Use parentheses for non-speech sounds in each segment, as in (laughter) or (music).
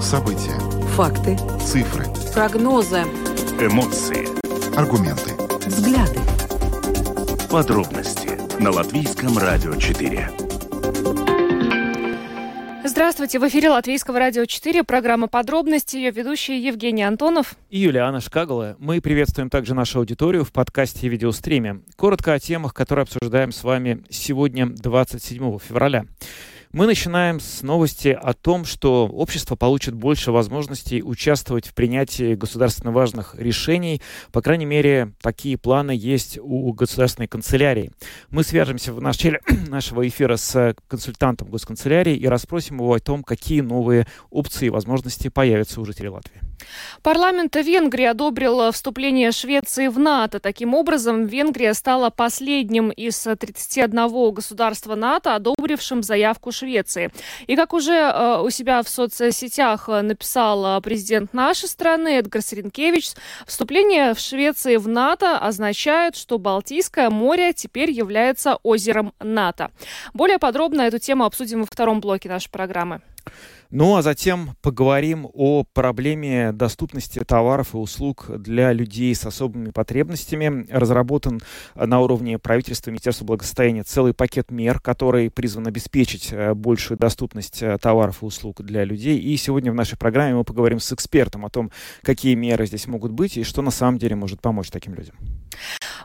События. Факты. Цифры. Прогнозы. Эмоции. Аргументы. Взгляды. Подробности на Латвийском радио 4. Здравствуйте, в эфире Латвийского радио 4, программа «Подробности», ее ведущие Евгений Антонов и Юлиана Шкагала. Мы приветствуем также нашу аудиторию в подкасте и видеостриме. Коротко о темах, которые обсуждаем с вами сегодня, 27 февраля. Мы начинаем с новости о том, что общество получит больше возможностей участвовать в принятии государственно важных решений. По крайней мере, такие планы есть у государственной канцелярии. Мы свяжемся в начале (clears throat) нашего эфира с консультантом госканцелярии и расспросим его о том, какие новые опции и возможности появятся у жителей Латвии. Парламент Венгрии одобрил вступление Швеции в НАТО. Таким образом, Венгрия стала последним из 31 государства НАТО, одобрившим заявку Швеции. И как уже э, у себя в соцсетях э, написал э, президент нашей страны Эдгар Сринкевич, вступление в Швеции в НАТО означает, что Балтийское море теперь является озером НАТО. Более подробно эту тему обсудим во втором блоке нашей программы. Ну а затем поговорим о проблеме доступности товаров и услуг для людей с особыми потребностями. Разработан на уровне правительства Министерства благосостояния целый пакет мер, который призван обеспечить э, большую доступность э, товаров и услуг для людей. И сегодня в нашей программе мы поговорим с экспертом о том, какие меры здесь могут быть и что на самом деле может помочь таким людям.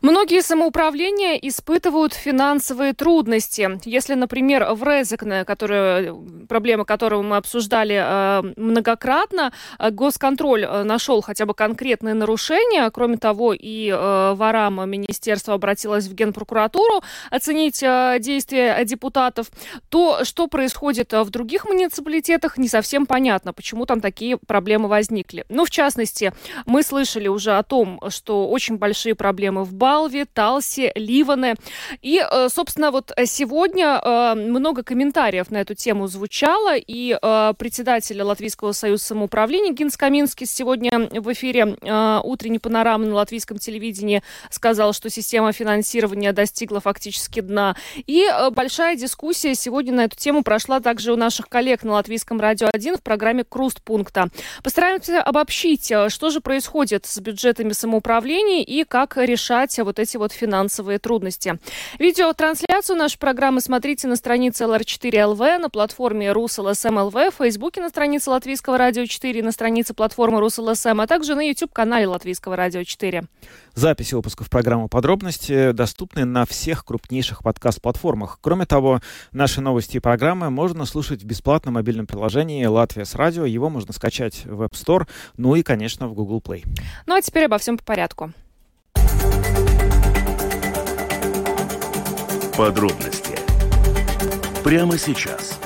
Многие самоуправления испытывают финансовые трудности. Если, например, в Резекне, которая, проблема которого мы обсуждали э, многократно, э, госконтроль э, нашел хотя бы конкретные нарушения. Кроме того, и ворам министерство обратилось в Генпрокуратуру оценить действия депутатов. То, что происходит в других муниципалитетах, не совсем понятно, почему там такие проблемы возникли. Ну, в частности, мы слышали уже о том, что очень большие проблемы в Балве, Талсе, Ливане. И, э, собственно, вот сегодня э, много комментариев на эту тему звучало, и э, председатель Латвийского союза самоуправления Гинс Каминский сегодня в эфире утренней панорамы на латвийском телевидении сказал, что система финансирования достигла фактически дна. И большая дискуссия сегодня на эту тему прошла также у наших коллег на Латвийском радио 1 в программе «Круст пункта». Постараемся обобщить, что же происходит с бюджетами самоуправлений и как решать вот эти вот финансовые трудности. Видеотрансляцию нашей программы смотрите на странице LR4LV, на платформе RusLSM.LV, в Фейсбуке на странице Латвийского радио 4, на странице платформы RusLSM, а также на YouTube-канале Латвийского радио 4. Записи выпусков программы «Подробности» доступны на всех крупнейших подкаст-платформах. Кроме того, наши новости и программы можно слушать в бесплатном мобильном приложении «Латвия с радио». Его можно скачать в App Store, ну и, конечно, в Google Play. Ну а теперь обо всем по порядку. Подробности прямо сейчас.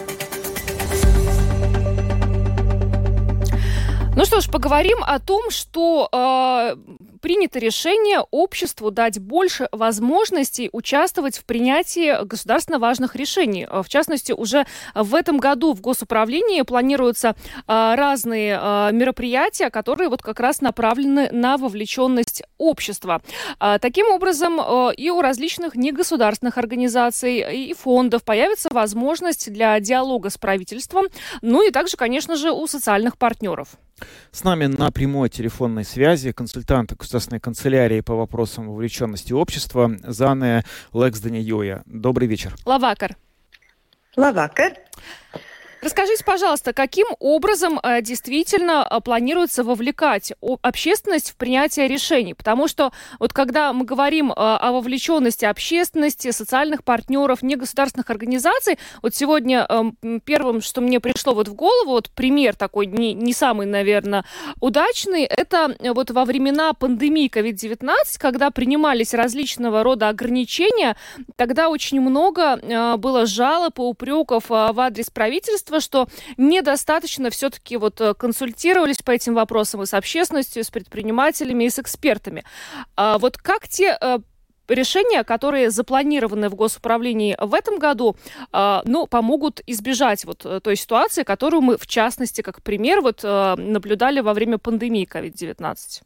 Ну что ж, поговорим о том, что э, принято решение обществу дать больше возможностей участвовать в принятии государственно важных решений. В частности, уже в этом году в госуправлении планируются а, разные а, мероприятия, которые вот как раз направлены на вовлеченность общества. Таким образом, и у различных негосударственных организаций и фондов появится возможность для диалога с правительством, ну и также, конечно же, у социальных партнеров. С нами на прямой телефонной связи консультант государственной канцелярии по вопросам вовлеченности общества Зане Лексдани Добрый вечер. Лавакар. Лавакар. Расскажите, пожалуйста, каким образом э, действительно э, планируется вовлекать общественность в принятие решений? Потому что вот когда мы говорим э, о вовлеченности общественности, социальных партнеров, негосударственных организаций, вот сегодня эм, первым, что мне пришло вот в голову, вот пример такой не, не самый, наверное, удачный, это вот во времена пандемии COVID-19, когда принимались различного рода ограничения, тогда очень много было жалоб и упреков в адрес правительства, правительства, что недостаточно все-таки вот э, консультировались по этим вопросам и с общественностью, и с предпринимателями, и с экспертами. А вот как те э, решения, которые запланированы в госуправлении в этом году, э, ну, помогут избежать вот той ситуации, которую мы, в частности, как пример, вот наблюдали во время пандемии COVID-19?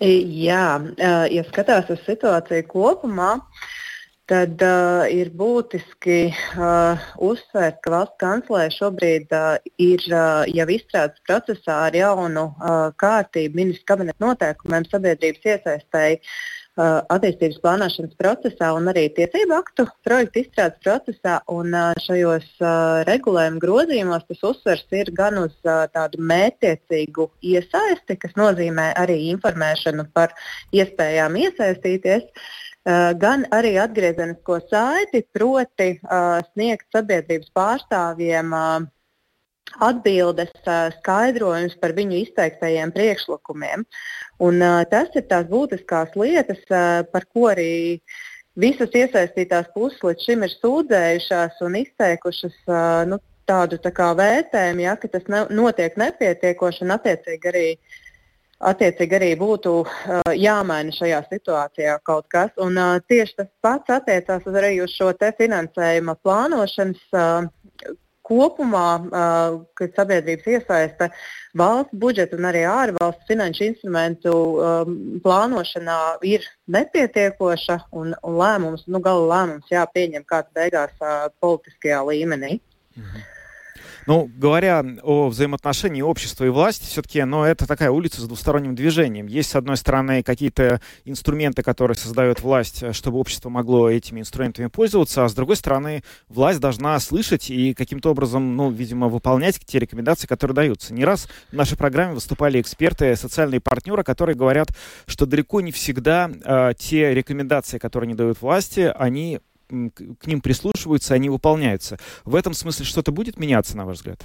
Jā, ja skatās uz situāciju kopumā, tad uh, ir būtiski uh, uzsvērt, ka valsts kanclē šobrīd uh, ir uh, jau izstrādes procesā ar jaunu uh, kārtību ministru kabineta noteikumiem sabiedrības iesaistēji uh, attīstības plānošanas procesā un arī tiesību aktu projektu izstrādes procesā. Un, uh, šajos uh, regulējuma grozījumos tas uzsvers ir gan uz uh, tādu mērķiecīgu iesaisti, kas nozīmē arī informēšanu par iespējām iesaistīties. Uh, gan arī atgriezenisko saiti, proti uh, sniegt sabiedrības pārstāvjiem uh, atbildes, skaidrojumus par viņu izteiktajiem priekšlikumiem. Un, tas ir tās būtiskās lietas, par ko arī visas iesaistītās puses līdz šim ir sūdzējušās un izteikušas nu, tādu tā vērtējumu, ja, ka tas ne, notiek nepietiekoši un attiecīgi arī uh, attiecīgi arī būtu uh, jāmaina šajā situācijā kaut kas. Un, uh, tieši tas pats attiecās arī uz šo finansējuma plānošanas uh, kopumā, uh, kad sabiedrības iesaista valsts budžeta un arī ārvalstu finanšu instrumentu um, plānošanā ir nepietiekoša un, un lēmums, nu, gala lēmums jāpieņem kāds beigās uh, politiskajā līmenī. Mhm. Ну, говоря о взаимоотношении общества и власти, все-таки, ну, это такая улица с двусторонним движением. Есть, с одной стороны, какие-то инструменты, которые создает власть, чтобы общество могло этими инструментами пользоваться, а с другой стороны, власть должна слышать и каким-то образом, ну, видимо, выполнять те рекомендации, которые даются. Не раз в нашей программе выступали эксперты, социальные партнеры, которые говорят, что далеко не всегда э, те рекомендации, которые не дают власти, они к ним прислушиваются, они выполняются. В этом смысле что-то будет меняться, на ваш взгляд?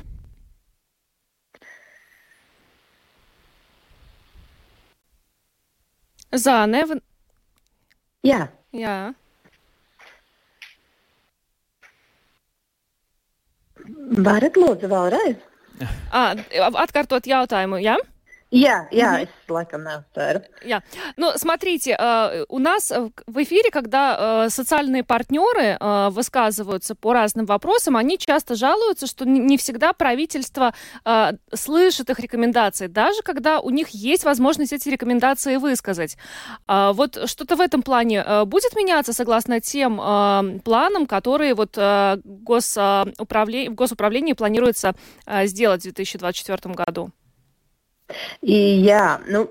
Zāne. Jā. Jā. Varat lūdzu vēlreiz? À, atkārtot jautājumu, jā? Ja? Laikam неустаю. Я. Ну, смотрите, э, у нас в эфире, когда э, социальные партнеры э, высказываются по разным вопросам, они часто жалуются, что не всегда правительство слышит их рекомендации, даже когда у них есть возможность эти рекомендации высказать. А вот что-то в этом плане будет меняться согласно тем планам, которые вот госуправление, в госуправлении планируется сделать в 2024 году? Jā, nu,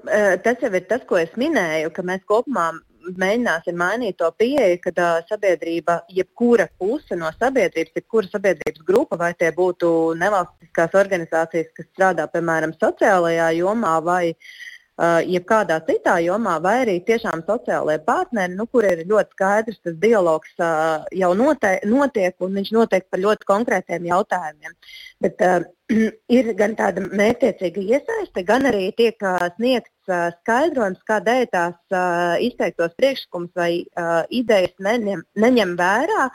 tas jau ir tas, ko es minēju, ka mēs kopumā mēģināsim mainīt to pieeju, ka uh, sabiedrība, jebkura puse no sabiedrības, jebkura sabiedrības grupa, vai tie būtu nevalstiskās organizācijas, kas strādā piemēram sociālajā jomā vai uh, jebkādā citā jomā, vai arī tiešām sociālajie partneri, nu, kur ir ļoti skaidrs, tas dialogs uh, jau note, notiek un viņš notiek par ļoti konkrētiem jautājumiem. Bet, uh, (clears throat) ir gan tāda mērķiecīga iesaiste, gan arī tiek uh, sniegts uh, skaidrojums, kādēļ tās uh, izteiktos priekšlikums vai uh, idejas neņem, neņem vērā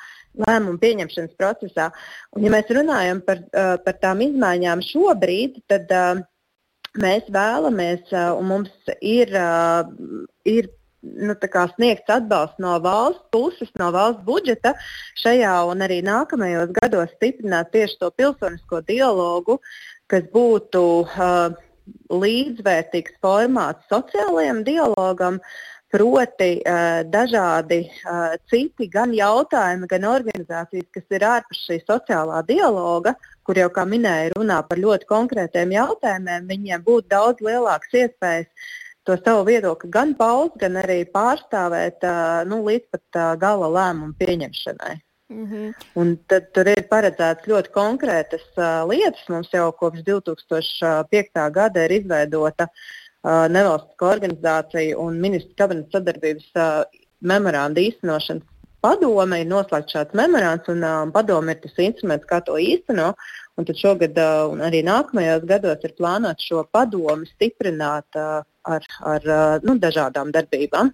lēmumu pieņemšanas procesā. Un, ja mēs runājam par, uh, par tām izmaiņām šobrīd, tad uh, mēs vēlamies, uh, un mums ir, uh, ir nu, sniegts atbalsts no valsts puses, no valsts budžeta šajā un arī nākamajos gados stiprināt tieši to pilsonisko dialogu, kas būtu uh, līdzvērtīgs formāts sociālajam dialogam. Proti, uh, dažādi uh, citi gan jautājumi, gan organizācijas, kas ir ārpus šī sociālā dialoga, kur jau, kā minēju, runā par ļoti konkrētiem jautājumiem, viņiem būtu daudz lielākas iespējas uh, to savu viedokli gan paust, gan arī pārstāvēt nu, līdz pat gala lēmumu pieņemšanai. Mm -hmm. Un tad tur ir paredzētas ļoti konkrētas uh, lietas. Mums jau kopš 2005. gada ir izveidota uh, nevalstiskā organizācija un ministra kabineta sadarbības uh, memoranda īstenošanas padome. Ir noslēgts šāds memorands, un uh, padome ir tas instruments, kā to īstenot. Un tad šogad un arī nākamajos gados ir plānots šo padomu stiprināt ar, ar nu, dažādām darbībām.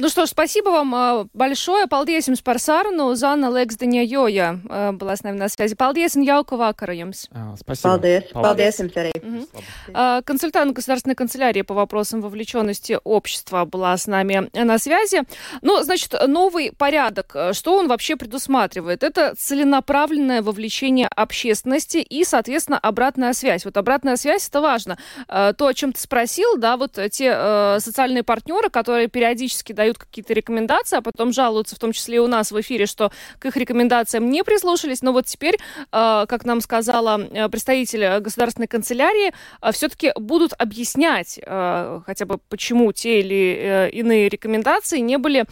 Ну что ж, спасибо вам э, большое. Paldies jums par sarunu. Zana Leksdiņa Joja была с нами на связи. Paldies un jauku vakaru jums. Спасибо. Paldies. Paldies jums arī. Угу. Консультант Государственной канцелярии по вопросам вовлеченности общества была с нами на связи. Ну, значит, новый порядок. Что он вообще предусматривает? Это целенаправленное вовлечение общественности и, соответственно, обратная связь. Вот обратная связь это важно. То, о чем ты спросил, да, вот те социальные партнеры, которые периодически дают дают какие-то рекомендации, а потом жалуются, в том числе и у нас в эфире, что к их рекомендациям не прислушались. Но вот теперь, как нам сказала представитель государственной канцелярии, все-таки будут объяснять хотя бы, почему те или иные рекомендации не были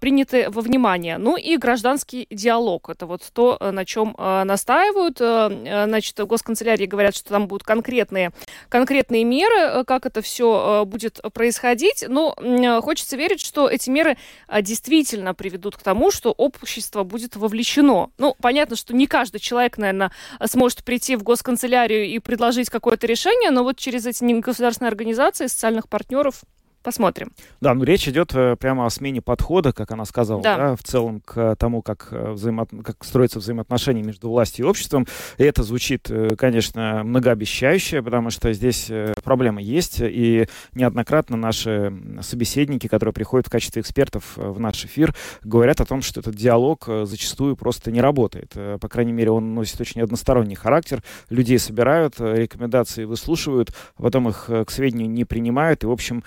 приняты во внимание. Ну и гражданский диалог. Это вот то, на чем настаивают. Значит, госканцелярии говорят, что там будут конкретные, конкретные меры, э, как это все э, будет происходить. Но э, хочется верить, что эти меры действительно приведут к тому, что общество будет вовлечено. Ну, понятно, что не каждый человек, наверное, сможет прийти в госканцелярию и предложить какое-то решение, но вот через эти государственные организации, социальных партнеров Посмотрим. Да, ну речь идет э, прямо о смене подхода, как она сказала, да. Да, в целом к тому, как, э, взаимо... как строятся взаимоотношения между властью и обществом. И это звучит, э, конечно, многообещающе, потому что здесь проблема есть, и неоднократно наши собеседники, которые приходят в качестве экспертов в наш эфир, говорят о том, что этот диалог зачастую просто не работает. По крайней мере, он носит очень односторонний характер. Людей собирают, рекомендации выслушивают, а потом их к сведению не принимают, и, в общем,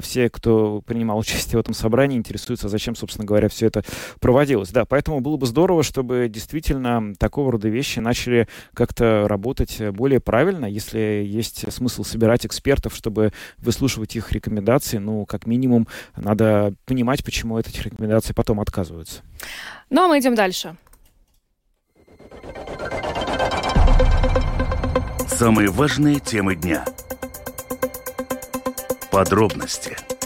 все, кто принимал (laughs) участие в этом собрании, интересуются, зачем, собственно говоря, все это проводилось. Да, поэтому было бы здорово, чтобы действительно такого рода вещи начали как-то работать более правильно, если есть смысл собирать экспертов, чтобы выслушивать их рекомендации, ну, как минимум, надо понимать, почему от этих рекомендаций потом отказываются. Ну, а мы идем дальше. Самые важные темы дня – Подробности –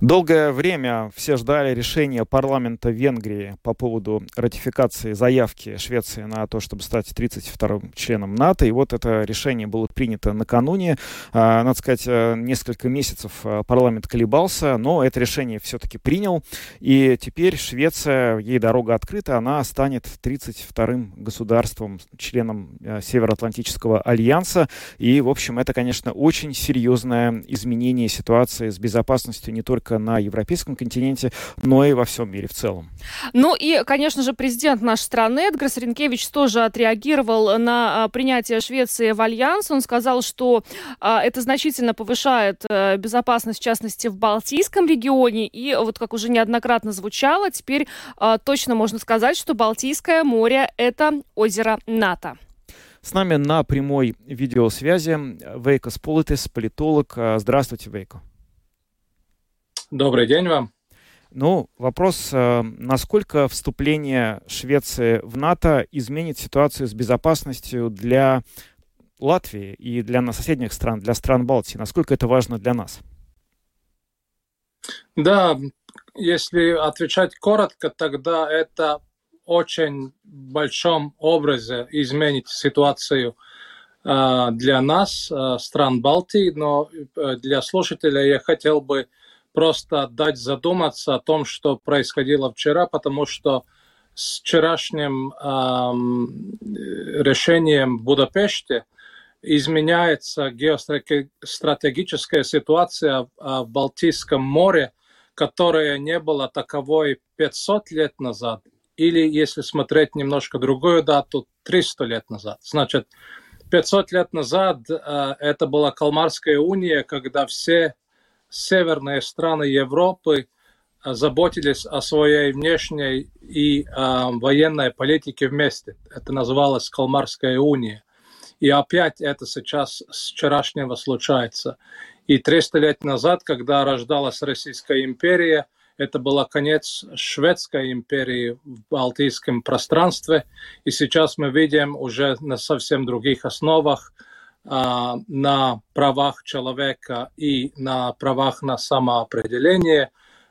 Долгое время все ждали решения парламента Венгрии по поводу ратификации заявки Швеции на то, чтобы стать 32-м членом НАТО. И вот это решение было принято накануне. А, надо сказать, э, несколько месяцев э, парламент колебался, но это решение все-таки принял. И теперь Швеция, ей дорога открыта, она станет 32-м государством, членом э, Североатлантического альянса. И, в общем, это, конечно, очень серьезное изменение ситуации с безопасностью не только только на европейском континенте, но и во всем мире в целом. Ну и, конечно же, президент нашей страны Эдгарс Ринкевич тоже отреагировал на а, принятие Швеции в Альянс. Он сказал, что а, это значительно повышает а, безопасность, в частности, в Балтийском регионе. И вот как уже неоднократно звучало, теперь а, точно можно сказать, что Балтийское море – это озеро НАТО. С нами на прямой видеосвязи Вейко Сполитис, политолог. Здравствуйте, Вейко. Добрый день вам. Ну, вопрос, э, насколько вступление Швеции в НАТО изменит ситуацию с безопасностью для Латвии и для соседних стран, для стран Балтии? Насколько это важно для нас? Да, если отвечать коротко, тогда это очень большом образе изменит ситуацию э, для нас, э, стран Балтии, но для слушателя я хотел бы просто дать задуматься о том, что происходило вчера, потому что с вчерашним эм, решением в Будапеште изменяется геостратегическая ситуация в Балтийском море, которая не была таковой 500 лет назад, или, если смотреть немножко другую дату, 300 лет назад. Значит, 500 лет назад э, это была Калмарская уния, когда все северные страны Европы э, заботились о своей внешней и э, военной политике вместе. Это называлось Калмарская уния. И опять это сейчас с вчерашнего случается. И 300 лет назад, когда рождалась Российская империя, это был конец Шведской империи в Балтийском пространстве. И сейчас мы видим уже на совсем других основах – на правах человека и на правах на самоопределение,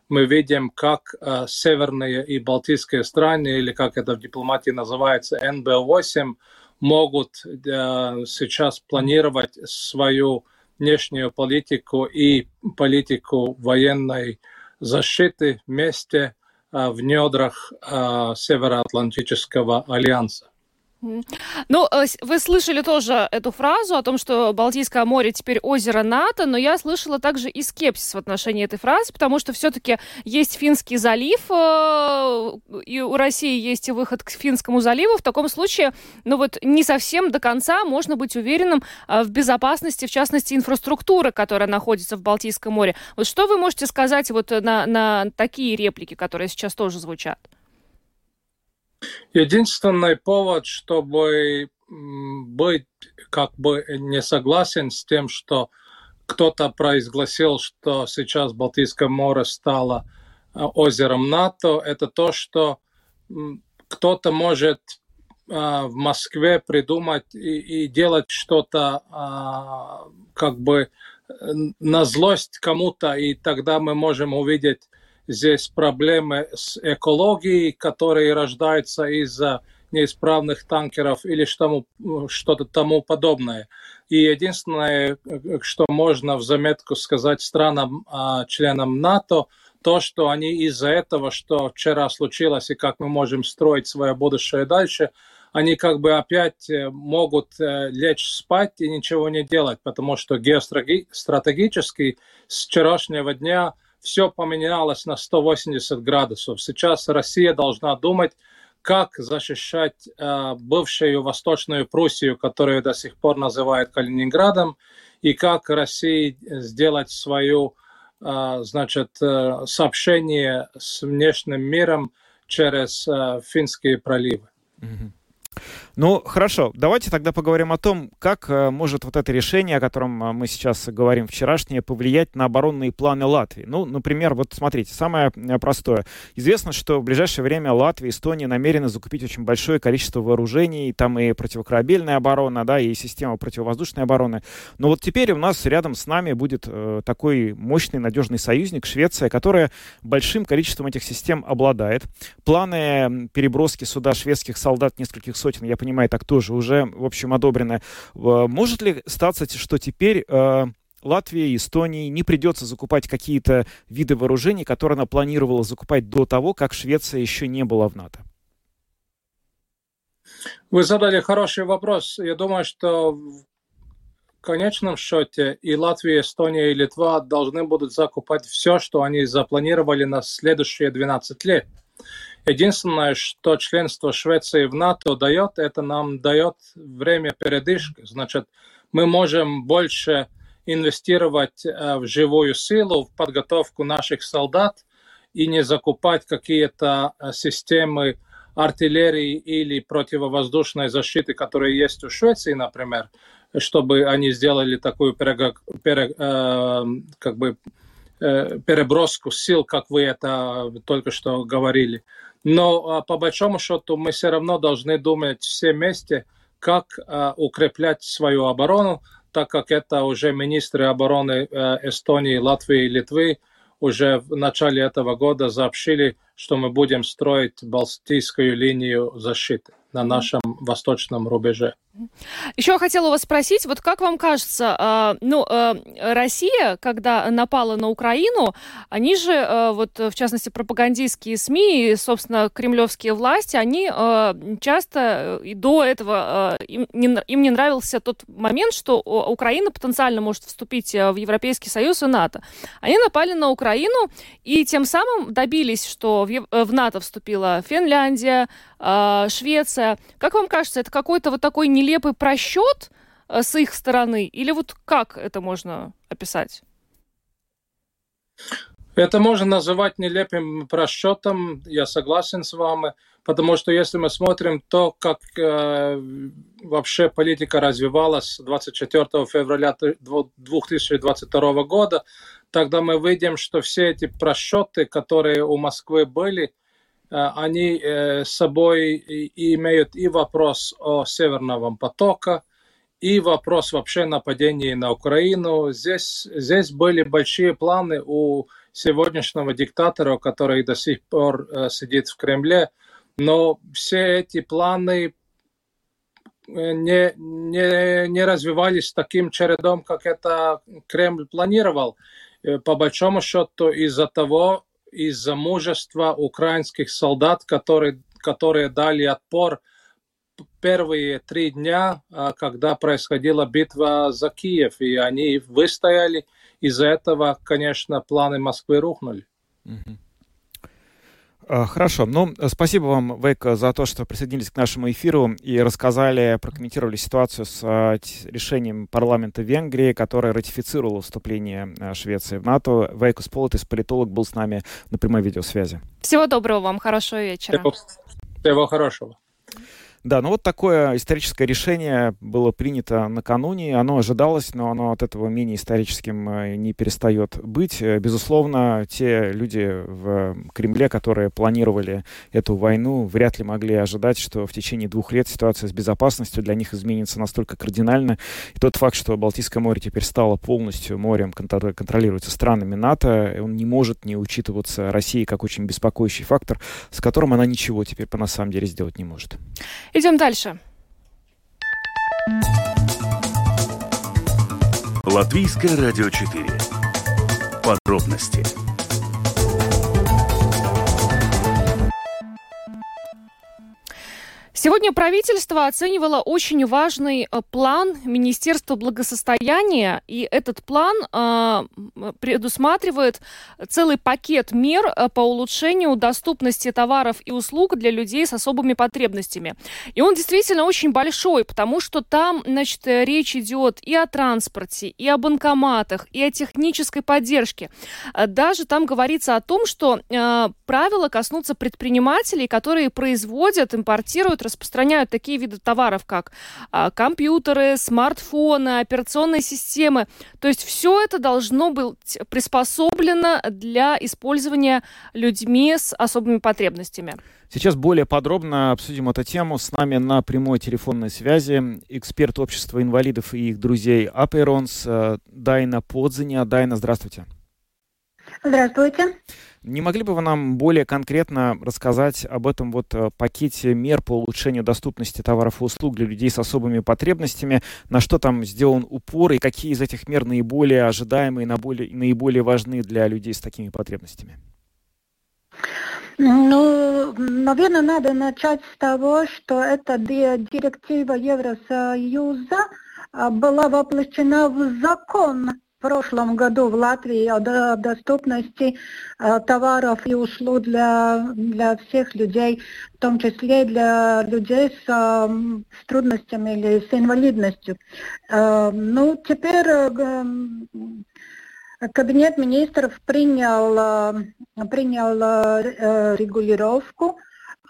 мы видим, как а, северные и балтийские страны, или как это в дипломатии называется, НБ-8, могут сейчас планировать свою внешнюю политику и политику военной защиты вместе а, в недрах Североатлантического альянса. Ну, э, вы слышали тоже эту фразу о том, что Балтийское море теперь озеро НАТО, но я слышала также и скепсис в отношении этой фразы, потому что все-таки есть Финский залив, э, и у России есть выход к Финскому заливу. В таком случае, ну вот не совсем до конца можно быть уверенным э, в безопасности, в частности, инфраструктуры, которая находится в Балтийском море. Вот что вы можете сказать вот на, на такие реплики, которые сейчас тоже звучат? Единственный повод, чтобы быть как бы не согласен с тем, что кто-то произгласил, что сейчас Балтийское море стало э, озером НАТО, это то, что кто-то может э, в Москве придумать и, и делать что-то а, как бы э, на злость кому-то, и тогда мы можем увидеть здесь проблемы с экологией, которые рождаются из-за неисправных танкеров или что-то тому подобное. И единственное, что можно в заметку сказать странам, а, членам НАТО, то, что они из-за этого, что вчера случилось и как мы можем строить свое будущее дальше, они как бы опять э, могут э, лечь спать и ничего не делать, потому что геостратегически с вчерашнего дня – все поменялось на 180 градусов. Сейчас Россия должна думать, как защищать э, бывшую Восточную Пруссию, которую до сих пор называют Калининградом, и как России сделать свое э, значит, э, сообщение с внешним миром через э, финские проливы. Mm-hmm. Ну, хорошо, давайте тогда поговорим о том, как э, может вот это решение, о котором э, мы сейчас говорим вчерашнее, повлиять на оборонные планы Латвии. Ну, например, вот смотрите, самое э, простое. Известно, что в ближайшее время Латвия и Эстония намерены закупить очень большое количество вооружений, там и противокорабельная оборона, да, и система противовоздушной обороны. Но вот теперь у нас рядом с нами будет э, такой мощный, надежный союзник Швеция, которая большим количеством этих систем обладает. Планы переброски сюда шведских солдат, нескольких сотен, я понимаю, понимаю, так тоже уже, в общем, одобрено. Э, может ли статься, что теперь э, Латвии Эстонии не придется закупать какие-то виды вооружений, которые она планировала закупать до того, как Швеция еще не была в НАТО? Вы задали хороший вопрос. Я думаю, что в конечном счете и Латвия, Эстония, и Литва должны будут закупать все, что они запланировали на следующие 12 лет. Единственное, что членство Швеции в НАТО дает, это нам дает время передышки. Значит, мы можем больше инвестировать э, в живую силу, в подготовку наших солдат и не закупать какие-то э, системы артиллерии или противовоздушной защиты, которые есть у Швеции, например, чтобы они сделали такую пере, пере, э, как бы, переброску сил, как вы это только что говорили. Но а, по большому счету мы все равно должны думать все вместе, как а, укреплять свою оборону, так как это уже министры обороны э, Эстонии, Латвии и Литвы уже в начале этого года сообщили, что мы будем строить Балтийскую линию защиты на нашем восточном рубеже. Еще хотела у вас спросить, вот как вам кажется, э, ну, э, Россия, когда напала на Украину, они же, э, вот в частности, пропагандистские СМИ и, собственно, кремлевские власти, они э, часто и до этого э, им, не, нравился тот момент, что Украина потенциально может вступить в Европейский Союз и НАТО. Они напали на Украину и тем самым добились, что в, в НАТО вступила Финляндия, э, Швеция. Как вам кажется, это какой-то вот такой нелепый нелепый просчет э, с их стороны? Или вот как это можно описать? Это можно называть нелепым просчетом, я согласен с вами, потому что если мы смотрим то, как э, вообще политика развивалась 24 февраля 2022 года, тогда мы видим, что все эти просчеты, которые у Москвы были, они э, с собой имеют и вопрос о Северном потоке, и вопрос вообще нападения на Украину. Здесь, здесь были большие планы у сегодняшнего диктатора, который до сих пор э, сидит в Кремле, но все эти планы не, не, не развивались таким чередом, как это Кремль планировал. По большому счету из-за того, из-за мужества украинских солдат, которые, которые дали отпор первые три дня, когда происходила битва за Киев, и они выстояли. Из-за этого, конечно, планы Москвы рухнули. Mm-hmm. А, хорошо. Ну, спасибо вам, Вейка, за то, что присоединились к нашему эфиру и рассказали, прокомментировали ситуацию с а, решением парламента Венгрии, которое ратифицировало вступление а, Швеции в НАТО. Вейка Сполотис, политолог, был с нами на прямой видеосвязи. Всего доброго вам, хорошего вечера. Всего, всего хорошего. Да, ну вот такое историческое решение было принято накануне. Оно ожидалось, но оно от этого менее историческим э, не перестает быть. Э, безусловно, те люди в Кремле, которые планировали эту войну, вряд ли могли ожидать, что в течение двух лет ситуация с безопасностью для них изменится настолько кардинально. И тот факт, что Балтийское море теперь стало полностью морем, контролируется странами НАТО, он не может не учитываться Россией как очень беспокоящий фактор, с которым она ничего теперь по на самом деле сделать не может. Идем дальше. Латвийское радио 4. Подробности Сегодня правительство оценивало очень важный э, план Министерства благосостояния, и этот план э, предусматривает целый пакет мер э, по улучшению доступности товаров и услуг для людей с особыми потребностями. И он действительно очень большой, потому что там, значит, э, речь идет и о транспорте, и о банкоматах, и о технической поддержке. Даже там говорится о том, что э, правила коснутся предпринимателей, которые производят, импортируют, распространяют такие виды товаров, как а, компьютеры, смартфоны, операционные системы. То есть все это должно быть приспособлено для использования людьми с особыми потребностями. Сейчас более подробно обсудим эту тему. С нами на прямой телефонной связи эксперт общества инвалидов и их друзей Аперонс э, Дайна Подзиня. Дайна, здравствуйте. Здравствуйте. Не могли бы вы нам более конкретно рассказать об этом вот э, пакете мер по улучшению доступности товаров и услуг для людей с особыми потребностями, на что там сделан упор и какие из этих мер наиболее ожидаемые, наиболее, наиболее важны для людей с такими потребностями? Ну, наверное, надо начать с того, что эта директива Евросоюза а, была воплощена в закон в прошлом году в Латвии о доступности э, товаров и услуг для, для всех людей, в том числе для людей с, с трудностями или с инвалидностью. Э, ну, теперь э, Кабинет министров принял, принял регулировку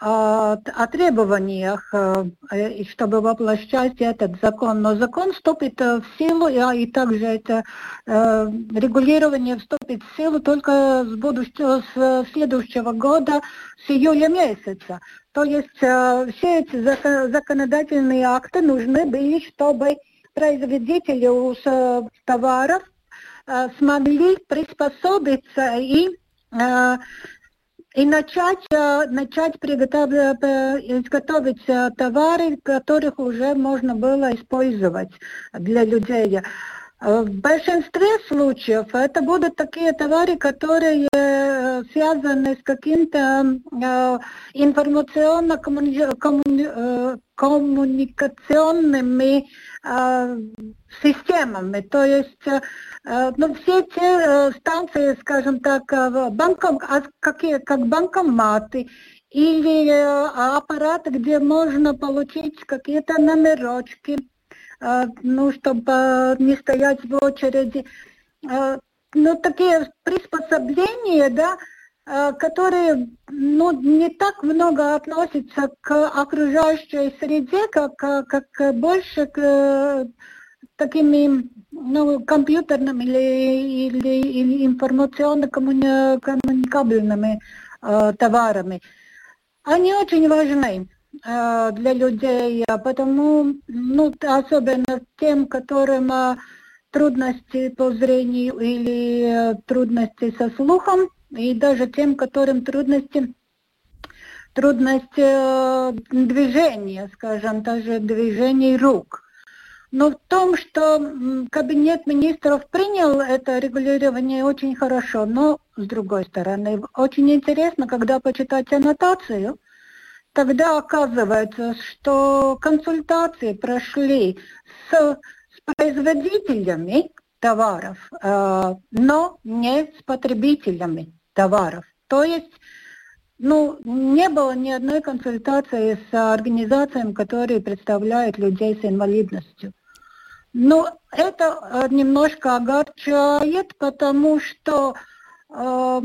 о, о требованиях, э, чтобы воплощать этот закон. Но закон вступит в силу, и также это э, регулирование вступит в силу только с, будущего, с следующего года, с июля месяца. То есть э, все эти законодательные акты нужны были, чтобы производители товаров смогли приспособиться и и начать, э, начать приготовить, э, изготовить э, товары, которых уже можно было использовать для людей. В большинстве случаев это будут такие товары, которые связаны с каким-то информационно-коммуникационными системами. То есть Э, ну, все те э, станции, скажем так, э, банком, а какие, как банкоматы или аппараты, где можно получить какие-то номерочки, ну, чтобы не стоять в очереди. Ну, такие приспособления, да, которые ну, не так много относятся к окружающей среде, как, как больше к такими ну, компьютерными или, или, или информационно-коммуникабельными э, товарами. Они очень важны э, для людей, потому, ну, особенно тем, которым э, трудности по зрению или э, трудности со слухом, и даже тем, которым трудности трудности э, движения, скажем, даже движений рук. Но в том, что кабинет министров принял это регулирование очень хорошо, но с другой стороны, очень интересно, когда почитать аннотацию, тогда оказывается, что консультации прошли с производителями товаров, э, но не с потребителями товаров. То есть ну, не было ни одной консультации с организациями, которые представляют людей с инвалидностью. Но это э, немножко огорчает, потому что, э,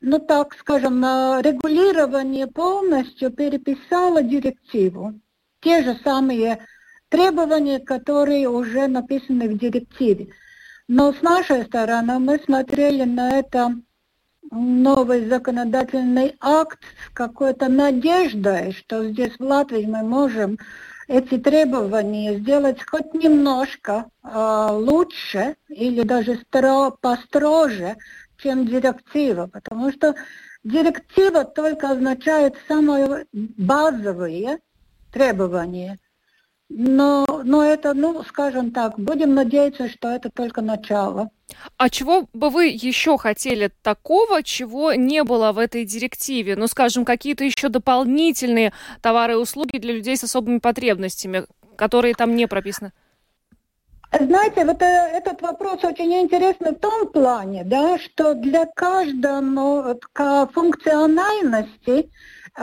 ну так скажем, регулирование полностью переписало директиву. Те же самые требования, которые уже написаны в директиве. Но с нашей стороны мы смотрели на это новый законодательный акт с какой-то надеждой, что здесь в Латвии мы можем эти требования сделать хоть немножко э, лучше или даже стро, построже, чем директива, потому что директива только означает самые базовые требования – но, но это, ну, скажем так, будем надеяться, что это только начало. А чего бы вы еще хотели такого, чего не было в этой директиве? Ну, скажем, какие-то еще дополнительные товары и услуги для людей с особыми потребностями, которые там не прописаны? Знаете, вот э, этот вопрос очень интересный в том плане, да, что для каждой ну, функциональности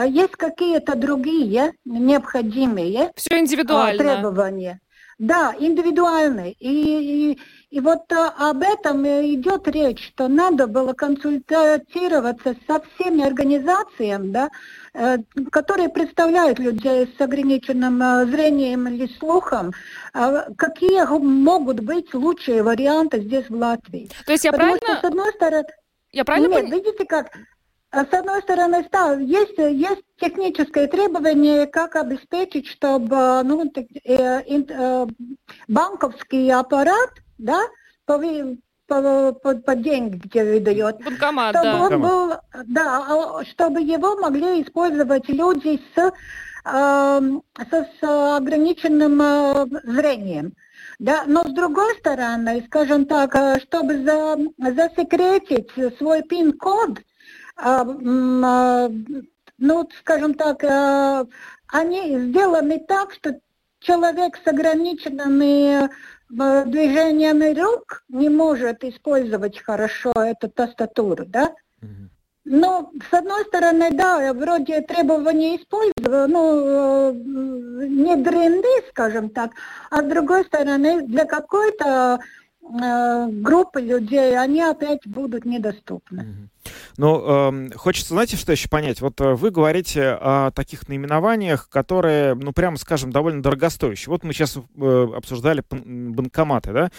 есть какие-то другие необходимые Все индивидуально. требования. Да, индивидуальные. И, и, и вот а, об этом идет речь, что надо было консультироваться со всеми организациями, да, э, которые представляют людей с ограниченным э, зрением или слухом, какие могут быть лучшие варианты здесь в Латвии. То есть я Потому правильно... Что, с одной стороны... Я правильно Нет, пон... видите как, а с одной стороны, да, есть, есть техническое требование, как обеспечить, чтобы ну, э, э, банковский аппарат, да, по, по, по, по деньги, где выдает, Банкомат, чтобы да. он был, да, а, чтобы его могли использовать люди с, э, с, с ограниченным э, зрением. Да, но с другой стороны, скажем так, э, чтобы за, засекретить свой пин-код, ну, скажем так, а, они сделаны так, что человек с ограниченными движениями рук не может использовать хорошо эту тастатуру, да? Ну, с одной стороны, да, вроде требования использования, ну, не дренды, скажем так, а с другой стороны, для какой-то э, группы людей они опять будут недоступны. Ну, э, хочется, знаете, что еще понять? Вот э, вы говорите о таких наименованиях, которые, ну, прямо скажем, довольно дорогостоящие. Вот мы сейчас э, обсуждали банкоматы, да?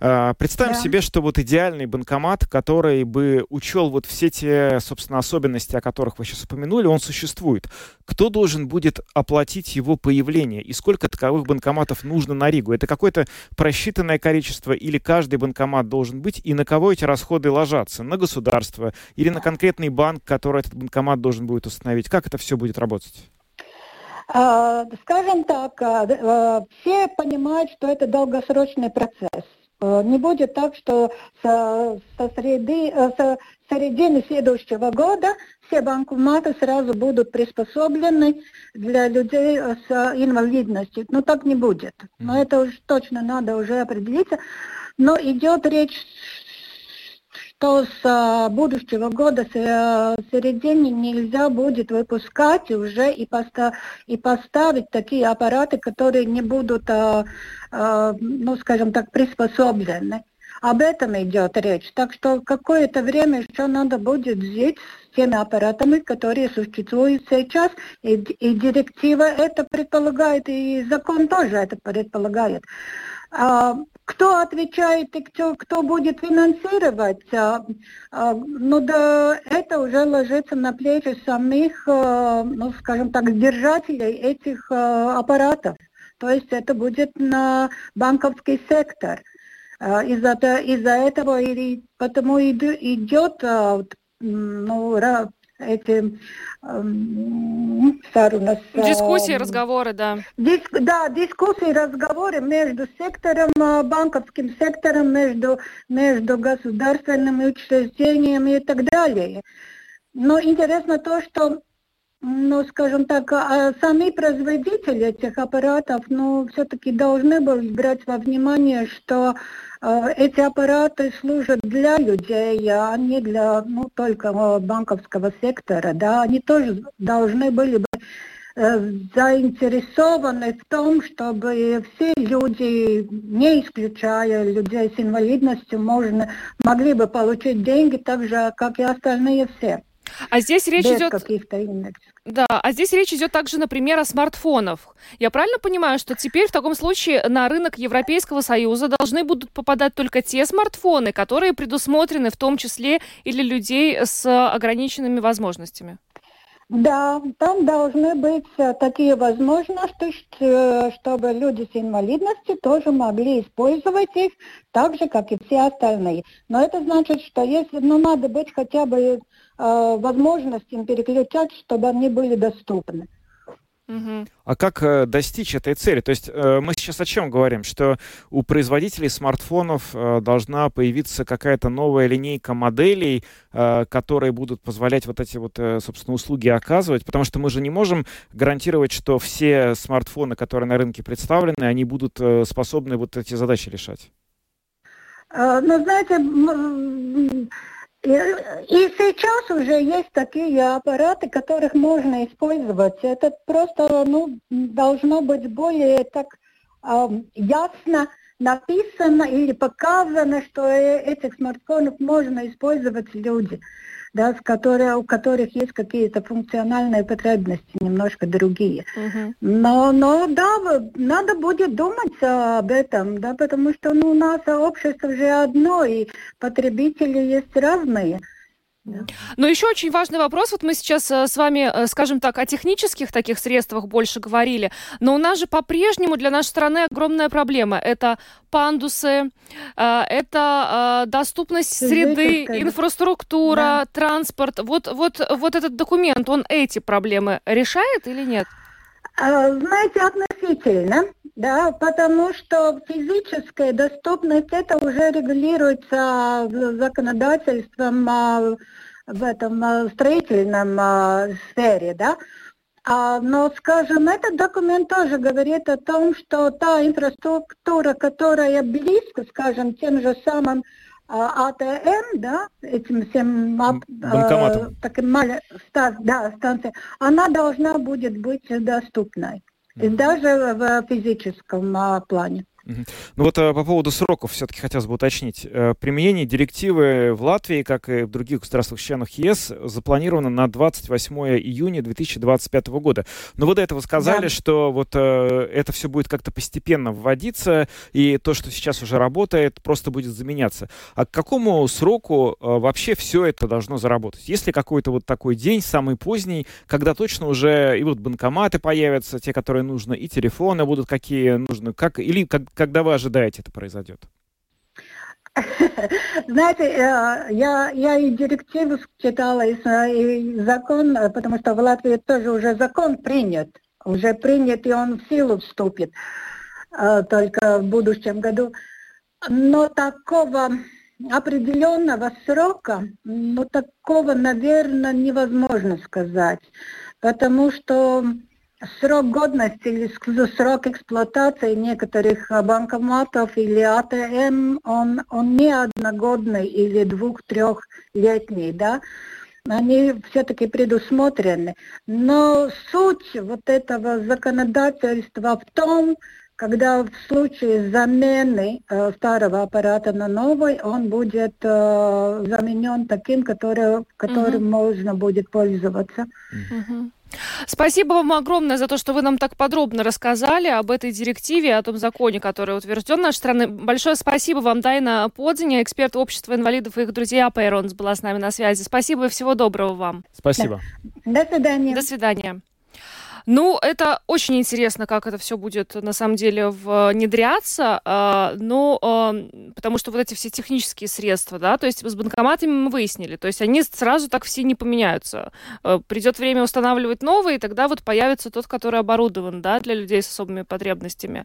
Э, представим да. себе, что вот идеальный банкомат, который бы учел вот все те, собственно, особенности, о которых вы сейчас упомянули, он существует. Кто должен будет оплатить его появление? И сколько таковых банкоматов нужно на Ригу? Это какое-то просчитанное количество или каждый банкомат должен быть? И на кого эти расходы ложатся? На государство или на конкретный банк, который этот банкомат должен будет установить? Как это все будет работать? А, скажем так, а, а, все понимают, что это долгосрочный процесс. Не будет так, что со, со, среды, со середины следующего года все банкоматы сразу будут приспособлены для людей с инвалидностью. Ну так не будет. Но это уж точно надо уже определиться. Но идет речь что с а, будущего года, с а, середины нельзя будет выпускать уже и, поста и поставить такие аппараты, которые не будут, а, ну скажем так, приспособлены. Об этом идет речь. Так что какое-то время еще надо будет жить с теми аппаратами, которые существуют сейчас. И, и директива это предполагает, и закон тоже это предполагает. А, кто отвечает и кто, кто будет финансировать, а, а, ну да, это уже ложится на плечи самих, а, ну скажем так, держателей этих аппаратов. То есть это будет на банковский сектор. Из-за из этого и потому идет ну, эти саруnas. Дискуссии, разговоры, да. Диск, да, дискуссии, разговоры между сектором, банковским сектором, между, между государственными учреждениями и так далее. Но интересно то, что ну, скажем так, а сами производители этих аппаратов, ну, все-таки должны были брать во внимание, что э, эти аппараты служат для людей, а не для, ну, только банковского сектора, да, они тоже должны были бы э, заинтересованы в том, чтобы все люди, не исключая людей с инвалидностью, можно, могли бы получить деньги так же, как и остальные все. А здесь речь Без идет... каких-то индексов. Да, а здесь речь идет также, например, о смартфонах. Я правильно понимаю, что теперь в таком случае на рынок Европейского Союза должны будут попадать только те смартфоны, которые предусмотрены в том числе и для людей с ограниченными возможностями? Да, там должны быть э, такие возможности, э, чтобы люди с инвалидностью тоже могли использовать их так же, как и все остальные. Но это значит, что если, ну, надо быть хотя бы Э, возможность им переключать, чтобы они были доступны. А как э, достичь этой цели? То есть э, мы сейчас о чем говорим? Что у производителей смартфонов должна появиться какая-то новая линейка моделей, которые будут позволять вот эти вот, собственно, услуги оказывать, потому что мы же не можем гарантировать, что все смартфоны, которые на рынке представлены, они будут способны вот эти задачи решать. Ну, знаете, и, и сейчас уже есть такие аппараты, которых можно использовать. Это просто ну, должно быть более так э, ясно написано или показано, что э, этих смартфонов можно использовать люди да, с которые, у которых есть какие-то функциональные потребности, немножко другие. Uh-huh. Но, но да, надо будет думать об этом, да, потому что ну, у нас общество же одно, и потребители есть разные. Но еще очень важный вопрос. Вот мы сейчас э, с вами, э, скажем так, о технических таких средствах больше говорили, но у нас же по-прежнему для нашей страны огромная проблема. Это пандусы, э, это доступность среды, инфраструктура, да. транспорт. Вот, вот, вот этот документ, он эти проблемы решает или нет? А, знаете, относительно, да, потому что физическая доступность это уже регулируется законодательством а, в этом а, строительном сфере, да. А, но, скажем, этот документ тоже говорит о том, что та инфраструктура, которая близко, скажем, тем же самым АТМ, да, этим всем банкоматом, э, таким да, станция, она должна будет быть доступной, даже в физическом а, плане. Ну вот э, по поводу сроков все-таки хотелось бы уточнить. Э, применение директивы в Латвии, как и в других государствах членах ЕС, запланировано на 28 июня 2025 года. Но вы до этого сказали, да. что вот э, это все будет как-то постепенно вводиться, и то, что сейчас уже работает, просто будет заменяться. А к какому сроку вообще все это должно заработать? Есть ли какой-то вот такой день, самый поздний, когда точно уже и вот банкоматы появятся, те, которые нужно, и телефоны будут какие нужны, как, или как, когда вы ожидаете это произойдет? (laughs) Знаете, э, я, я и директиву читала, и, и закон, потому что в Латвии тоже уже закон принят, уже принят, и он в силу вступит э, только в будущем году. Но такого определенного срока, ну такого, наверное, невозможно сказать, потому что срок годности или срок эксплуатации некоторых банкоматов или АТМ, он, он не одногодный или двух-трехлетний, да, они все-таки предусмотрены. Но суть вот этого законодательства в том, когда в случае замены э, старого аппарата на новый, он будет э, заменен таким, который, которым угу. можно будет пользоваться. Угу. Спасибо вам огромное за то, что вы нам так подробно рассказали об этой директиве, о том законе, который утвержден нашей страны. Большое спасибо вам, Дайна Подзиня, эксперт общества инвалидов и их друзья Пейронс была с нами на связи. Спасибо и всего доброго вам. Спасибо. До свидания. До свидания. Ну, это очень интересно, как это все будет на самом деле внедряться, э, ну, э, потому что вот эти все технические средства, да, то есть с банкоматами мы выяснили, то есть они сразу так все не поменяются. Э, придет время устанавливать новые, и тогда вот появится тот, который оборудован, да, для людей с особыми потребностями.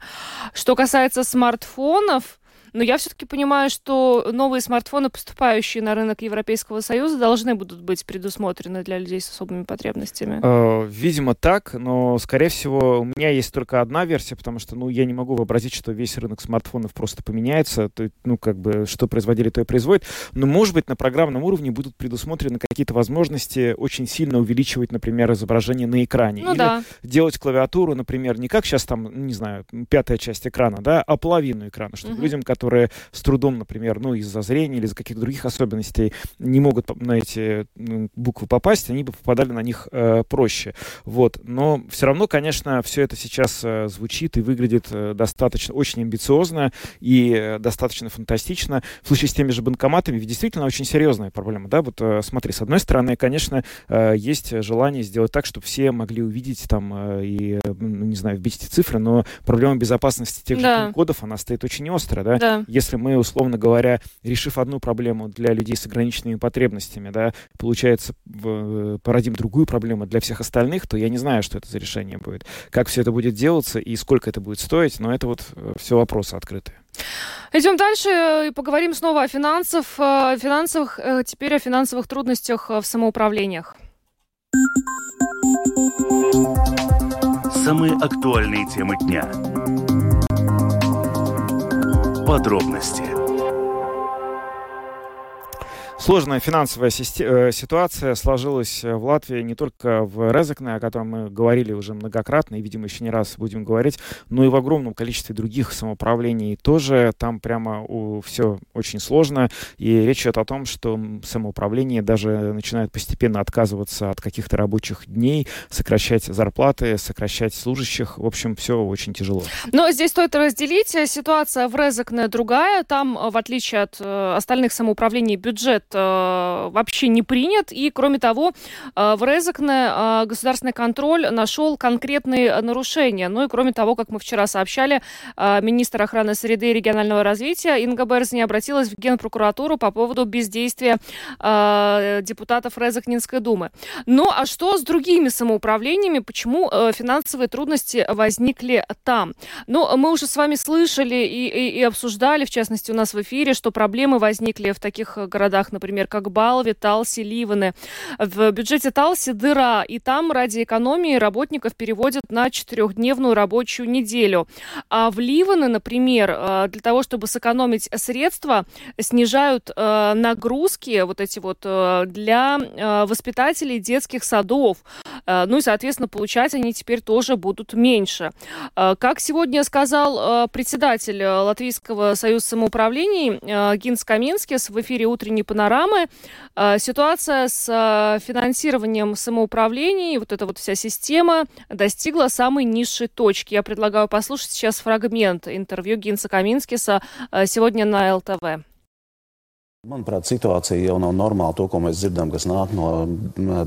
Что касается смартфонов, Но я все-таки понимаю, что новые смартфоны, поступающие на рынок Европейского Союза, должны будут быть предусмотрены для людей с особыми потребностями. Э, видимо, так, но, скорее всего, у меня есть только одна версия, потому что, ну, я не могу вообразить, что весь рынок смартфонов просто поменяется. То, ну, как бы, что производили, то и производит. Но, может быть, на программном уровне будут предусмотрены какие-то возможности очень сильно увеличивать, например, изображение на экране. Ну Или да. делать клавиатуру, например, не как сейчас там, не знаю, пятая часть экрана, да, а половину экрана, чтобы Мгм. людям, которые с трудом, например, ну, из-за зрения или из-за каких-то других особенностей не могут на эти м, буквы попасть, они бы попадали на них э, проще. Вот. Но все равно, конечно, все это сейчас э, звучит и выглядит э, достаточно, очень амбициозно и э, достаточно фантастично. В случае с теми же банкоматами ведь действительно очень серьезная проблема, да, вот э, смотри, с одной стороны, конечно, э, есть желание сделать так, чтобы все могли увидеть там э, и, э, ну, не знаю, вбить эти цифры, но проблема безопасности тех Да. же кодов, она стоит очень остро, да, Да. Если мы, условно говоря, решив одну проблему для людей с ограниченными потребностями, да, получается, в- породим другую проблему для всех остальных, то я не знаю, что это за решение будет. Как все это будет делаться и сколько это будет стоить, но это вот все вопросы открытые. Идем дальше э, и поговорим снова о финансах, э, финансовых, э, теперь о финансовых трудностях э, в самоуправлениях. Самые актуальные темы дня. Подробности. Сложная финансовая э, ситуация сложилась э, в Латвии не только в Резекне, о котором мы говорили уже многократно и, видимо, еще не раз будем говорить, но и в огромном количестве других самоуправлений тоже. Там прямо все очень сложно. И речь идет о том, что самоуправление даже начинает постепенно отказываться от каких-то рабочих дней, сокращать зарплаты, сокращать служащих. В общем, все очень тяжело. Но здесь стоит разделить. э, Ситуация в Резекне другая. Там, в отличие от остальных самоуправлений, бюджет вообще не принят. И, кроме того, э, в Резекне э, государственный контроль нашел конкретные э, нарушения. Ну и, кроме того, как мы вчера сообщали, э, министр охраны среды и регионального развития Инга Берзни обратилась в Генпрокуратуру по поводу бездействия э, депутатов Резекнинской думы. Ну а что с другими самоуправлениями? Почему э, финансовые трудности возникли там? Ну, мы уже с вами слышали и, и- и обсуждали, в частности, у нас в эфире, что проблемы возникли в таких э, городах, например, как Балви, Талси, Ливаны. В бюджете Талси дыра, и там ради экономии работников переводят на четырехдневную рабочую неделю. А в Ливаны, например, э, для того, чтобы сэкономить средства, снижают э, нагрузки вот эти вот э, для воспитателей детских садов. Ну и, соответственно, получать они теперь тоже будут меньше. Как сегодня сказал председатель Латвийского союза самоуправлений Гинс Каминскис в эфире «Утренней панорамы», э, ситуация с э, финансированием самоуправлений, вот эта вот вся система достигла самой низшей точки. Я предлагаю послушать сейчас фрагмент интервью Гинса Каминскиса э, сегодня на ЛТВ. Manuprāt, situācija jau nav normāla, to, ko mēs dzirdam, kas nāk no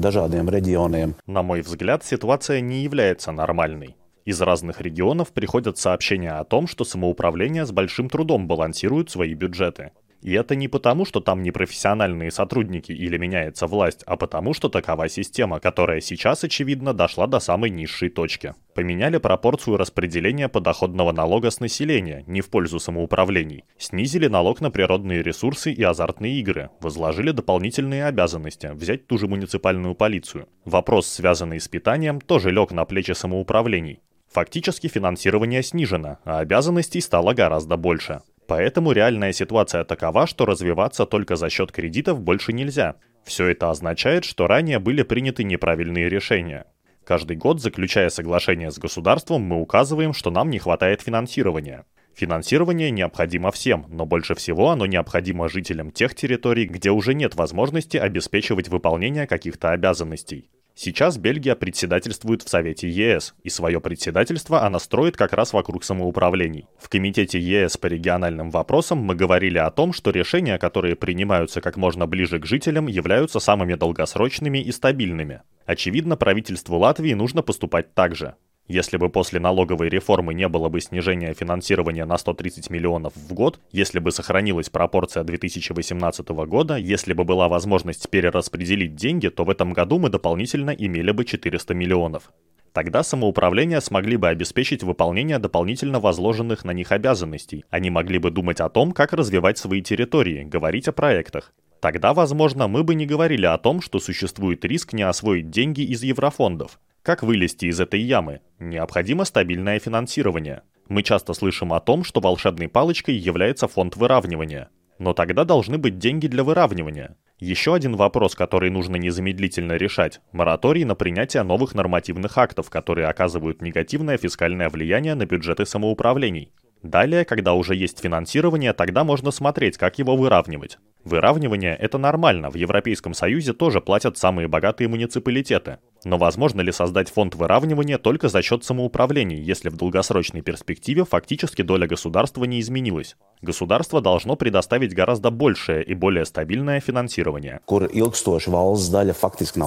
dažādiem reģioniem. На мой взгляд, ситуация не является нормальной. Из разных регионов приходят сообщения о том, что самоуправление с большим трудом балансируют свои бюджеты. И это не потому, что там непрофессиональные сотрудники или меняется власть, а потому, что такова система, которая сейчас, очевидно, дошла до самой низшей точки. Поменяли пропорцию распределения подоходного налога с населения, не в пользу самоуправлений. Снизили налог на природные ресурсы и азартные игры. Возложили дополнительные обязанности, взять ту же муниципальную полицию. Вопрос, связанный с питанием, тоже лег на плечи самоуправлений. Фактически финансирование снижено, а обязанностей стало гораздо больше. Поэтому реальная ситуация такова, что развиваться только за счет кредитов больше нельзя. Все это означает, что ранее были приняты неправильные решения. Каждый год, заключая соглашение с государством, мы указываем, что нам не хватает финансирования. Финансирование необходимо всем, но больше всего оно необходимо жителям тех территорий, где уже нет возможности обеспечивать выполнение каких-то обязанностей. Сейчас Бельгия председательствует в Совете ЕС, и свое председательство она строит как раз вокруг самоуправлений. В Комитете ЕС по региональным вопросам мы говорили о том, что решения, которые принимаются как можно ближе к жителям, являются самыми долгосрочными и стабильными. Очевидно, правительству Латвии нужно поступать так же. Если бы после налоговой реформы не было бы снижения финансирования на 130 миллионов в год, если бы сохранилась пропорция 2018 года, если бы была возможность перераспределить деньги, то в этом году мы дополнительно имели бы 400 миллионов. Тогда самоуправление смогли бы обеспечить выполнение дополнительно возложенных на них обязанностей. Они могли бы думать о том, как развивать свои территории, говорить о проектах. Тогда, возможно, мы бы не говорили о том, что существует риск не освоить деньги из еврофондов. Как вылезти из этой ямы? Необходимо стабильное финансирование. Мы часто слышим о том, что волшебной палочкой является фонд выравнивания. Но тогда должны быть деньги для выравнивания. Еще один вопрос, который нужно незамедлительно решать – мораторий на принятие новых нормативных актов, которые оказывают негативное фискальное влияние на бюджеты самоуправлений. Далее, когда уже есть финансирование, тогда можно смотреть, как его выравнивать. Выравнивание – это нормально, в Европейском Союзе тоже платят самые богатые муниципалитеты. Но возможно ли создать фонд выравнивания только за счет самоуправлений, если в долгосрочной перспективе фактически доля государства не изменилась? Государство должно предоставить гораздо большее и более стабильное финансирование. Kur ilgstoši valsts daļa faktiski.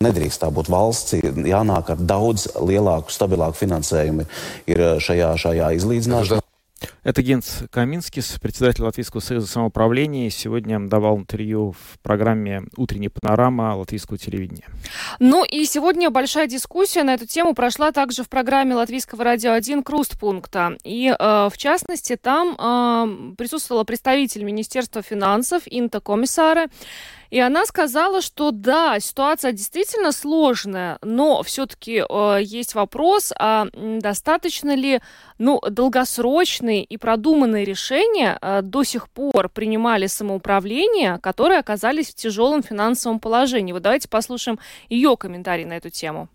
Nedrīkst tā būt valsts, ir jānāk ar daudz lielāku, stabilāku finansējumu ir šajā, šajā izlīdzināšanā. Это Генс Каминскис, председатель Латвийского союза самоуправления. Сегодня давал интервью в программе «Утренняя панорама» латвийского телевидения. Ну и сегодня большая дискуссия на эту тему прошла также в программе Латвийского радио 1 «Крустпункта». И, э, в частности, там э, присутствовала представитель Министерства финансов Инта Комиссара. И она сказала, что да, ситуация действительно сложная, но все-таки э, есть вопрос, а достаточно ли ну, долгосрочные и продуманные решения э, до сих пор принимали самоуправление, которые оказались в тяжелом финансовом положении. Вот давайте послушаем ее комментарий на эту тему.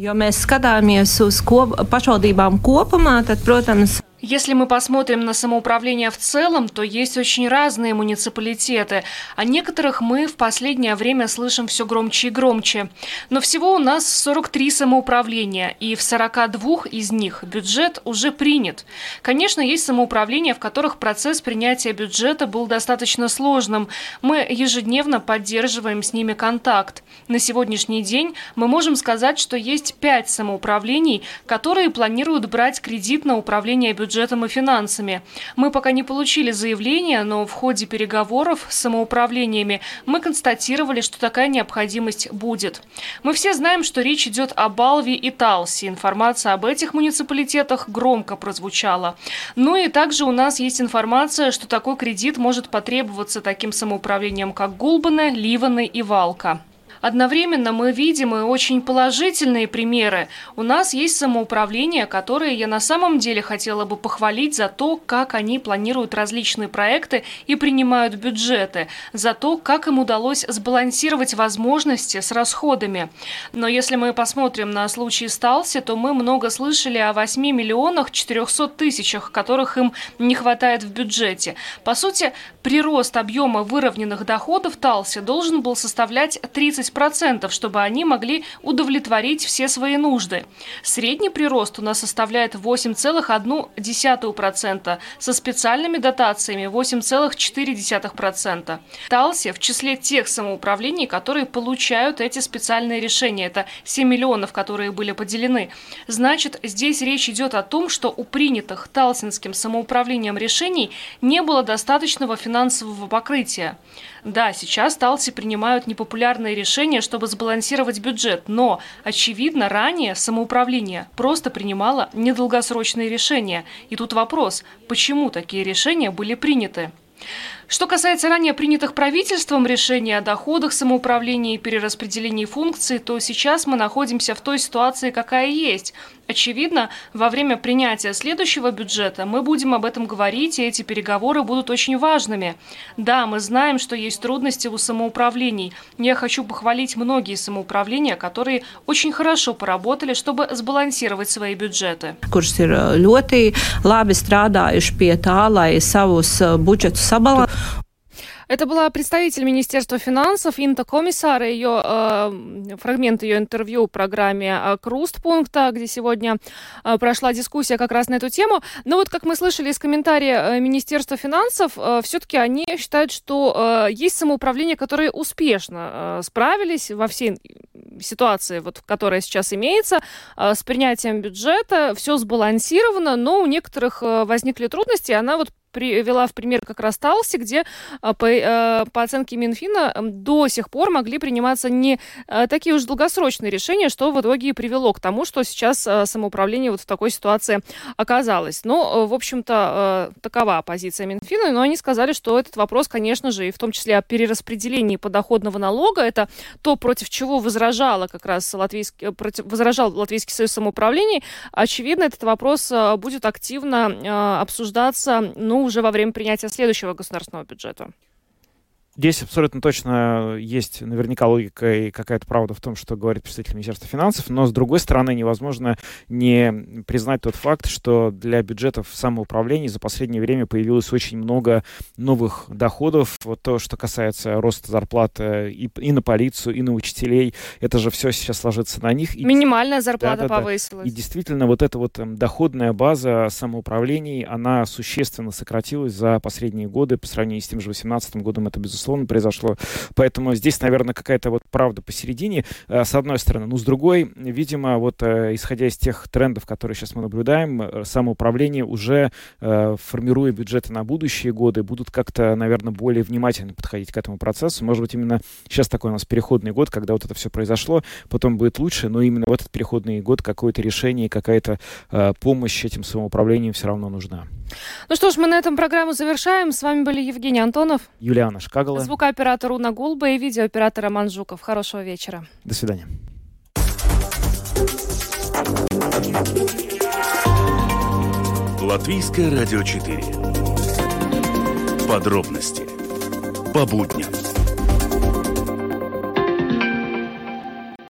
Jo mēs skatāmies uz kop, pašvaldībām kopumā, tad, protams, Если мы посмотрим на самоуправление в целом, то есть очень разные муниципалитеты. О некоторых мы в последнее время слышим все громче и громче. Но всего у нас 43 самоуправления, и в 42 из них бюджет уже принят. Конечно, есть самоуправления, в которых процесс принятия бюджета был достаточно сложным. Мы ежедневно поддерживаем с ними контакт. На сегодняшний день мы можем сказать, что есть 5 самоуправлений, которые планируют брать кредит на управление бюджетом бюджетом и финансами. Мы пока не получили заявления, но в ходе переговоров с самоуправлениями мы констатировали, что такая необходимость будет. Мы все знаем, что речь идет о Балви и Талси. Информация об этих муниципалитетах громко прозвучала. Ну и также у нас есть информация, что такой кредит может потребоваться таким самоуправлением, как Гулбаны, Ливаны и Валка. Одновременно мы видим и очень положительные примеры. У нас есть самоуправление, которое я на самом деле хотела бы похвалить за то, как они планируют различные проекты и принимают бюджеты, за то, как им удалось сбалансировать возможности с расходами. Но если мы посмотрим на случай Сталси, то мы много слышали о 8 миллионах 400 тысячах, которых им не хватает в бюджете. По сути, прирост объема выровненных доходов Талси должен был составлять 30 10%, чтобы они могли удовлетворить все свои нужды. Средний прирост у нас составляет 8,1%, со специальными дотациями 8,4%. Талси в числе тех самоуправлений, которые получают эти специальные решения. Это 7 миллионов, которые были поделены. Значит, здесь речь идет о том, что у принятых Талсинским самоуправлением решений не было достаточного финансового покрытия. Да, сейчас Талси принимают непопулярные решения, чтобы сбалансировать бюджет, но, очевидно, ранее самоуправление просто принимало недолгосрочные решения. И тут вопрос, почему такие решения были приняты? Что касается ранее принятых правительством решений о доходах самоуправления и перераспределении функций, то сейчас мы находимся в той ситуации, какая есть. Очевидно, во время принятия следующего бюджета мы будем об этом говорить, и эти переговоры будут очень важными. Да, мы знаем, что есть трудности у самоуправлений. Я хочу похвалить многие самоуправления, которые очень хорошо поработали, чтобы сбалансировать свои бюджеты. Kurš ir ļoti labi strādājuši pie tā, lai budžetus sabalansētu. Это была представитель Министерства финансов Инта Комиссара, ее э, фрагмент ее интервью в программе э, Крустпункта, где сегодня э, прошла дискуссия как раз на эту тему. Но вот, как мы слышали из комментария э, Министерства финансов, э, все-таки они считают, что э, есть самоуправления, которые успешно э, справились во всей ситуации, вот, которая сейчас имеется, э, с принятием бюджета, все сбалансировано, но у некоторых э, возникли трудности, она вот привела в пример как раз Талси, где по, по оценке Минфина до сих пор могли приниматься не такие уж долгосрочные решения, что в итоге и привело к тому, что сейчас самоуправление вот в такой ситуации оказалось. Ну, в общем-то, такова позиция Минфина, но они сказали, что этот вопрос, конечно же, и в том числе о перераспределении подоходного налога, это то, против чего возражала как раз латвийский, против, возражал Латвийский союз самоуправлений. Очевидно, этот вопрос будет активно обсуждаться, ну, уже во время принятия следующего государственного бюджета. Здесь абсолютно точно есть наверняка логика и какая-то правда в том, что говорит представитель Министерства финансов, но с другой стороны невозможно не признать тот факт, что для бюджетов самоуправления за последнее время появилось очень много новых доходов. Вот то, что касается роста зарплат э, и, и на полицию, и на учителей, это же все сейчас ложится на них. Минимальная зарплата да, да, повысилась. Да. И действительно вот эта вот эм, доходная база самоуправлений, она существенно сократилась за последние годы по сравнению с тем же 2018 годом. Это, безусловно, безусловно, произошло. Поэтому здесь, наверное, какая-то вот правда посередине, э, с одной стороны. Ну, с другой, видимо, вот э, исходя из тех трендов, которые сейчас мы наблюдаем, э, самоуправление уже, формируя бюджеты на будущие годы, будут как-то, наверное, более внимательно подходить к этому процессу. Может быть, именно сейчас такой у нас переходный год, когда вот это все произошло, потом будет лучше, но именно в этот переходный год какое-то решение, какая-то помощь этим самоуправлением все равно нужна. Ну что ж, мы на этом программу завершаем. С вами были Евгений Антонов, Юлиана Шкагала, звукооператор Уна Гулба и видеооператор Роман Жуков. Хорошего вечера. До свидания. Латвийское радио 4. Подробности по будням.